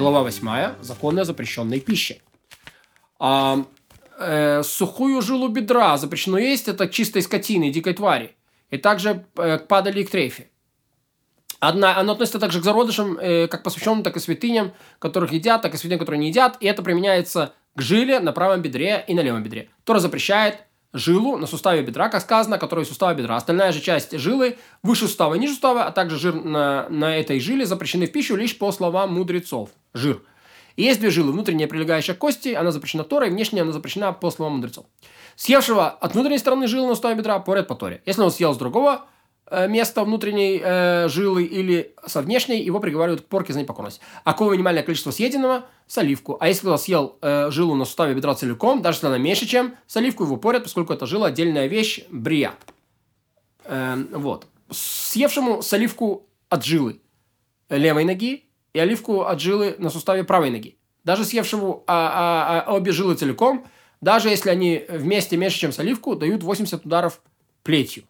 Глава 8. Законы о запрещенной пище. А, э, сухую жилу бедра запрещено есть, это чистой скотины, дикой твари. И также э, падали к трейфе. Одна, оно относится также к зародышам, э, как посвященным, так и святыням, которых едят, так и святыням, которые не едят. И это применяется к жиле на правом бедре и на левом бедре. Тора запрещает жилу на суставе бедра, как сказано, который сустава бедра. Остальная же часть жилы, выше сустава и ниже сустава, а также жир на, на этой жиле запрещены в пищу лишь по словам мудрецов. Жир. И есть две жилы. Внутренняя прилегающая к кости, она запрещена Торой, внешняя она запрещена по словам мудрецов. Съевшего от внутренней стороны жилы на суставе бедра поряд по Торе. Если он съел с другого места внутренней э, жилы или со внешней, его приговаривают к порке за непокорность. А какое минимальное количество съеденного? Соливку. А если кто съел э, жилу на суставе бедра целиком, даже если она меньше, чем соливку, его порят, поскольку это жила отдельная вещь, брия. Э, вот. Съевшему соливку от жилы левой ноги и оливку от жилы на суставе правой ноги. Даже съевшему а, а, а, обе жилы целиком, даже если они вместе меньше, чем соливку, дают 80 ударов плетью.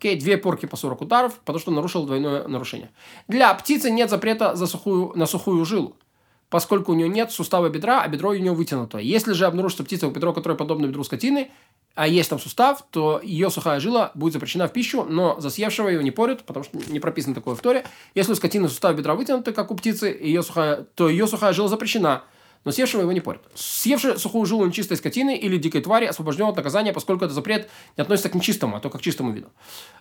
Окей, две порки по 40 ударов, потому что нарушил двойное нарушение. Для птицы нет запрета за сухую, на сухую жилу, поскольку у нее нет сустава бедра, а бедро у нее вытянуто. Если же обнаружится птица у бедро, которая подобна бедру скотины, а есть там сустав, то ее сухая жила будет запрещена в пищу, но за съевшего ее не порят, потому что не прописано такое в Торе. Если у скотины сустав бедра вытянуты, как у птицы, ее сухая, то ее сухая жила запрещена, но съевшего его не порят. Съевший сухую жилу нечистой скотины или дикой твари освобожден от наказания, поскольку этот запрет не относится к нечистому, а только к чистому виду.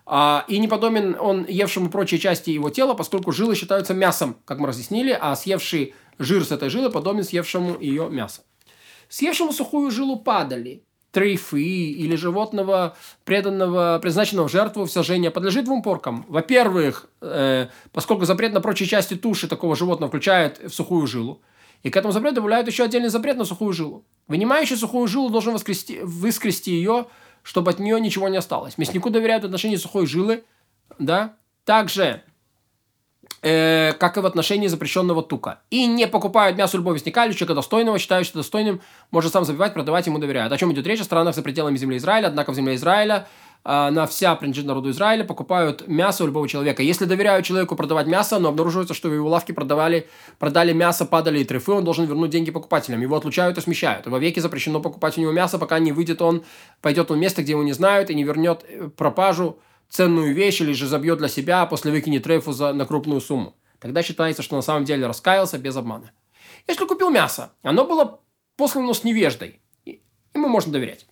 А, и не подобен он евшему прочие части его тела, поскольку жилы считаются мясом, как мы разъяснили, а съевший жир с этой жилы подобен съевшему ее мясо. Съевшему сухую жилу падали – трейфы или животного, преданного, предназначенного в жертву в сожжение, подлежит двум поркам. Во-первых, э, поскольку запрет на прочие части туши такого животного включает в сухую жилу, и к этому запрету добавляют еще отдельный запрет на сухую жилу. Вынимающий сухую жилу должен воскрести, выскрести ее, чтобы от нее ничего не осталось. Мяснику доверяют в отношении сухой жилы, да. Также э, как и в отношении запрещенного тука. И не покупают мясо любого мясника или человека достойного, считающего достойным, может сам забивать, продавать, ему доверяют. О чем идет речь? О странах за пределами земли Израиля, однако в земле Израиля на вся принадлежит народу Израиля, покупают мясо у любого человека. Если доверяют человеку продавать мясо, но обнаруживается, что в его лавке продавали, продали мясо, падали и трефы, он должен вернуть деньги покупателям. Его отлучают и смещают. Во веки запрещено покупать у него мясо, пока не выйдет он, пойдет он в место, где его не знают, и не вернет э, пропажу ценную вещь или же забьет для себя, а после выкинет трейфу за, на крупную сумму. Тогда считается, что на самом деле раскаялся без обмана. Если купил мясо, оно было послано с невеждой, ему можно доверять.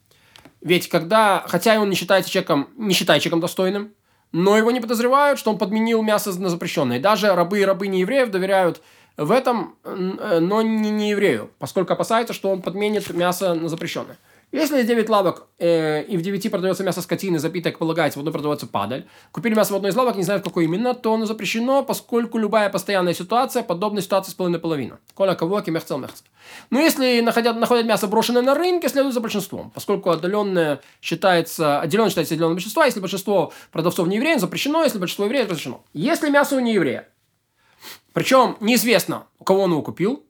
Ведь когда, хотя он не считается человеком, не считает человеком достойным, но его не подозревают, что он подменил мясо на запрещенное. Даже рабы и рабыни евреев доверяют в этом, но не, не еврею, поскольку опасаются, что он подменит мясо на запрещенное. Если есть 9 лавок, э, и в 9 продается мясо скотины, запитое, как полагается, в одной продается падаль, купили мясо в одной из лавок, не знают, какой именно, то оно запрещено, поскольку любая постоянная ситуация подобна ситуации с половиной половина. Коля кого, кемехцел мехцел. Но если находят, находят мясо, брошенное на рынке, следует за большинством, поскольку отдаленное считается, отделенное считается отделенным большинство, если большинство продавцов не евреев, запрещено, если большинство евреев, разрешено. Если мясо у нееврея, причем неизвестно, у кого он его купил,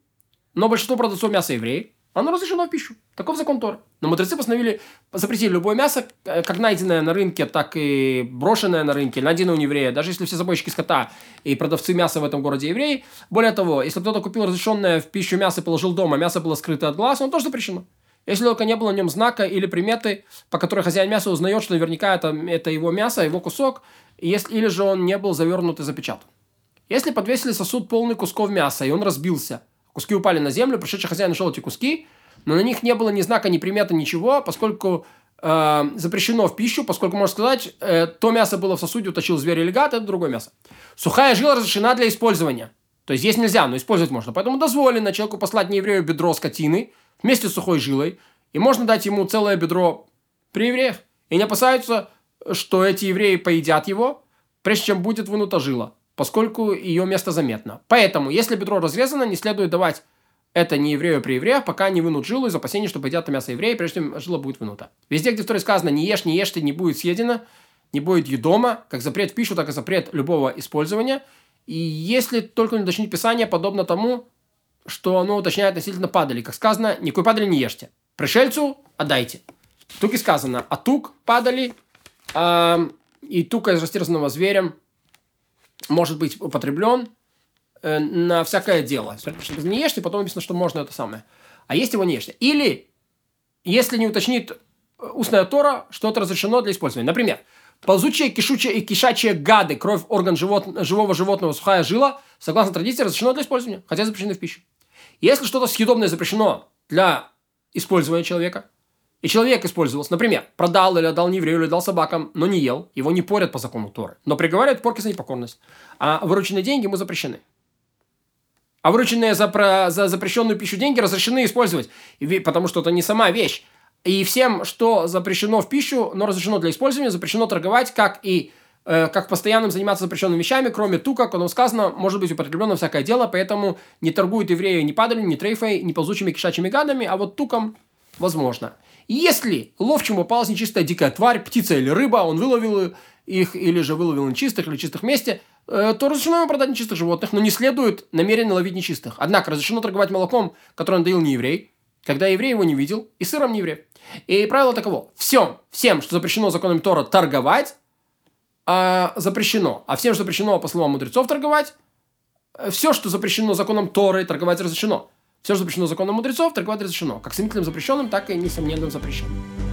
но большинство продавцов мяса евреи, оно разрешено в пищу. Таков закон Тора. Но мудрецы постановили, запретили любое мясо, э, как найденное на рынке, так и брошенное на рынке, найденное у еврея. Даже если все забойщики скота и продавцы мяса в этом городе евреи. Более того, если кто-то купил разрешенное в пищу мясо и положил дома, мясо было скрыто от глаз, оно тоже запрещено. Если только не было на нем знака или приметы, по которой хозяин мяса узнает, что наверняка это, это его мясо, его кусок, если, или же он не был завернут и запечатан. Если подвесили сосуд полный кусков мяса, и он разбился – Куски упали на землю, пришедший хозяин нашел эти куски, но на них не было ни знака, ни приметы, ничего, поскольку э, запрещено в пищу, поскольку, можно сказать, э, то мясо было в сосуде, утащил зверь или гад, это другое мясо. Сухая жила разрешена для использования. То есть есть нельзя, но использовать можно. Поэтому дозволено человеку послать нееврею бедро скотины вместе с сухой жилой, и можно дать ему целое бедро при евреях. И не опасаются, что эти евреи поедят его, прежде чем будет вынута жила поскольку ее место заметно. Поэтому, если бедро разрезано, не следует давать это не еврею при евреях, пока не вынут жилу из опасения, что пойдет мясо еврея, прежде чем жила будет вынута. Везде, где в Торе сказано «не ешь, не ешь, ты не будет съедено», не будет едома, как запрет в пищу, так и запрет любого использования. И если только не уточнить Писание, подобно тому, что оно уточняет относительно падали. Как сказано, никакой падали не ешьте. Пришельцу отдайте. Тук и сказано, а тук падали, э, и тука из растерзанного зверем может быть употреблен э, на всякое дело. Чтобы не ешьте, потом написано, что можно это самое. А есть его не ешьте. Или, если не уточнит э, устная Тора, что-то разрешено для использования. Например, ползучие, кишучие и кишачие гады, кровь, орган живот, живого животного, сухая жила, согласно традиции, разрешено для использования, хотя запрещено в пищу. Если что-то съедобное запрещено для использования человека, и человек использовался, например, продал или отдал нееврею, или дал собакам, но не ел, его не порят по закону Торы, но приговаривают порки за непокорность. А вырученные деньги ему запрещены. А вырученные за, про, за запрещенную пищу деньги разрешены использовать, потому что это не сама вещь. И всем, что запрещено в пищу, но разрешено для использования, запрещено торговать, как и э, как постоянным заниматься запрещенными вещами, кроме ту, как оно сказано, может быть употреблено всякое дело, поэтому не торгуют евреи ни падалью, ни трейфой, ни ползучими кишачьими гадами, а вот туком возможно. Если ловчему попалась нечистая дикая тварь, птица или рыба, он выловил их или же выловил нечистых или чистых месте, э, то разрешено ему продать нечистых животных, но не следует намеренно ловить нечистых. Однако разрешено торговать молоком, которое он доил не еврей, когда еврей его не видел, и сыром не еврей. И правило таково. Всем, всем, что запрещено законом Тора торговать, а, запрещено. А всем, что запрещено, по словам мудрецов, торговать, э, все, что запрещено законом Торы, торговать разрешено. Все, что запрещено законом мудрецов, торговать разрешено. Как сомнительным запрещенным, так и несомненным запрещенным.